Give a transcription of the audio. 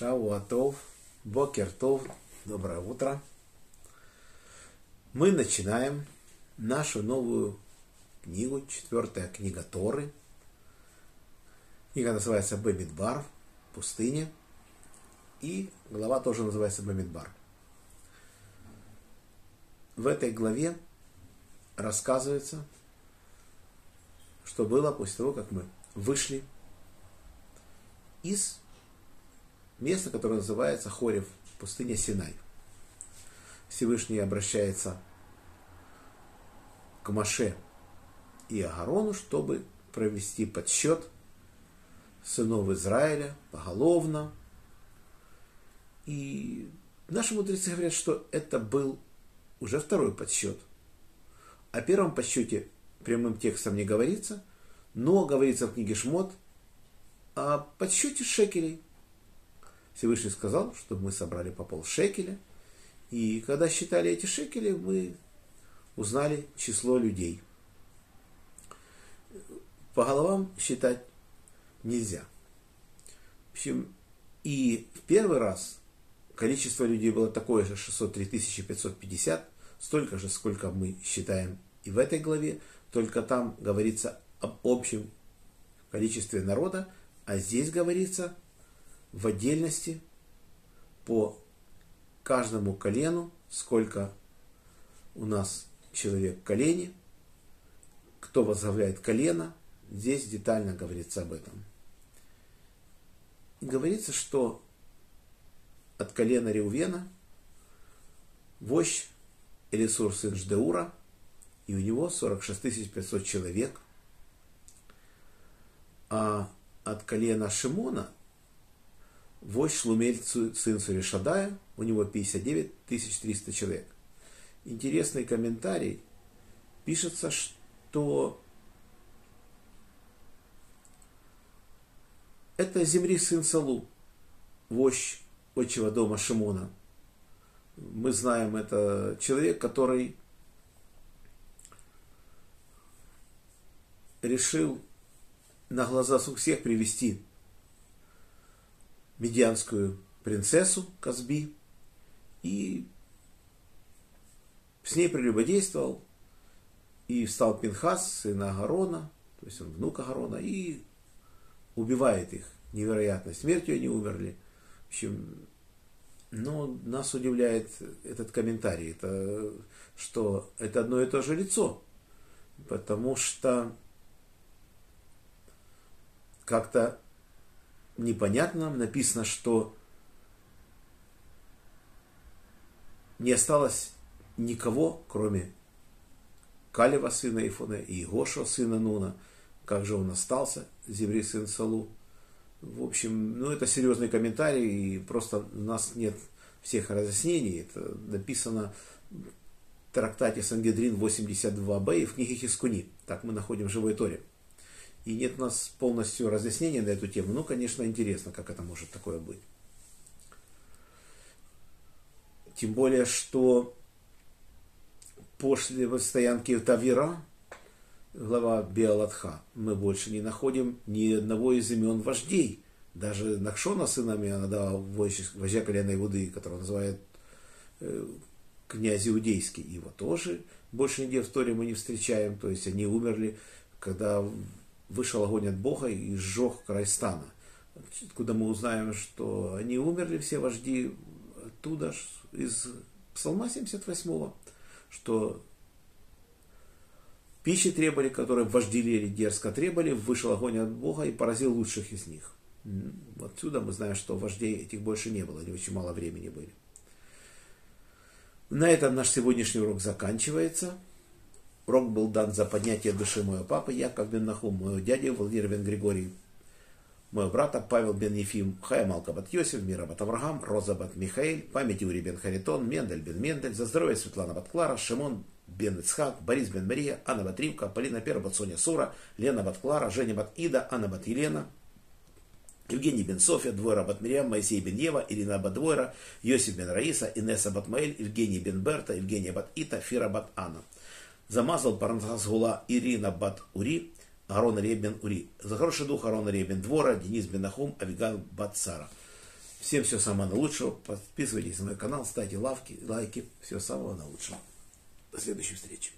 Шауатов, Бокертов, доброе утро. Мы начинаем нашу новую книгу, четвертая книга Торы. Книга называется Бемидбар, пустыня. И глава тоже называется Бемидбар. В этой главе рассказывается, что было после того, как мы вышли из место, которое называется Хорев, пустыня Синай. Всевышний обращается к Маше и Агарону, чтобы провести подсчет сынов Израиля поголовно. И наши мудрецы говорят, что это был уже второй подсчет. О первом подсчете прямым текстом не говорится, но говорится в книге Шмот о подсчете шекелей – Всевышний сказал, чтобы мы собрали по пол шекеля. И когда считали эти шекели, мы узнали число людей. По головам считать нельзя. В общем, и в первый раз количество людей было такое же 603 550, столько же, сколько мы считаем и в этой главе, только там говорится об общем количестве народа, а здесь говорится в отдельности по каждому колену, сколько у нас человек в колене, кто возглавляет колено, здесь детально говорится об этом. говорится, что от колена Реувена вождь Элисур сын Ждеура, и у него 46 500 человек, а от колена Шимона Вождь Шлумель, сын Суришадая, у него 59 300 человек. Интересный комментарий. Пишется, что это Земри сын Салу, вождь отчего дома Шимона. Мы знаем, это человек, который решил на глаза всех привести медианскую принцессу Казби и с ней прелюбодействовал и стал Пинхас, сына Агарона, то есть он внук Агарона, и убивает их невероятно. Смертью они умерли. В общем, но нас удивляет этот комментарий, это, что это одно и то же лицо, потому что как-то непонятно. Написано, что не осталось никого, кроме Калева, сына Ифона, и Гошо, сына Нуна. Как же он остался, Зеври, сын Салу. В общем, ну это серьезный комментарий, и просто у нас нет всех разъяснений. Это написано в трактате Сангедрин 82б и в книге Хискуни. Так мы находим в живой Торе и нет у нас полностью разъяснения на эту тему. Ну, конечно, интересно, как это может такое быть. Тем более, что после стоянки Тавира, глава Биалатха, мы больше не находим ни одного из имен вождей. Даже Нахшона сынами она дала вождя коленной воды, которого называют э, князь Иудейский. Его тоже больше нигде в Торе мы не встречаем. То есть они умерли, когда вышел огонь от Бога и сжег край стана. Откуда мы узнаем, что они умерли, все вожди, оттуда из Псалма 78, что пищи требовали, которые вожди или дерзко требовали, вышел огонь от Бога и поразил лучших из них. Отсюда мы знаем, что вождей этих больше не было, они очень мало времени были. На этом наш сегодняшний урок заканчивается. Урок был дан за поднятие души моего папы Яков бен Нахум, моего дяди Владимир бен Григорий, моего брата Павел бен Ефим, Хая Малка бат Йосиф, Мира бат Авраам, Роза бат Михаил, память Юрий бен Харитон, Мендель бен Мендель, за здоровье Светлана бат Клара, Шимон бен Ицхак, Борис бен Мария, Анна бат Ривка, Полина Пера бат Соня Сура, Лена бат Клара, Женя бат Ида, Анна бат Елена, Евгений бен София, Двойра бат Мириам, Моисей бен Ева, Ирина бат Двойра, Йосиф бен Раиса, Инесса бат Маэль, Евгений бен Берта, Евгения бат Ита, Фира бат Анна замазал Парнасас Гула Ирина Бат Ури, Арон Ребен Ури. За хороший дух Арон Ребен Двора, Денис Бен Нахум, Авиган Бат Сара. Всем всего самого наилучшего. Подписывайтесь на мой канал, ставьте лавки, лайки. Всего самого наилучшего. До следующей встречи.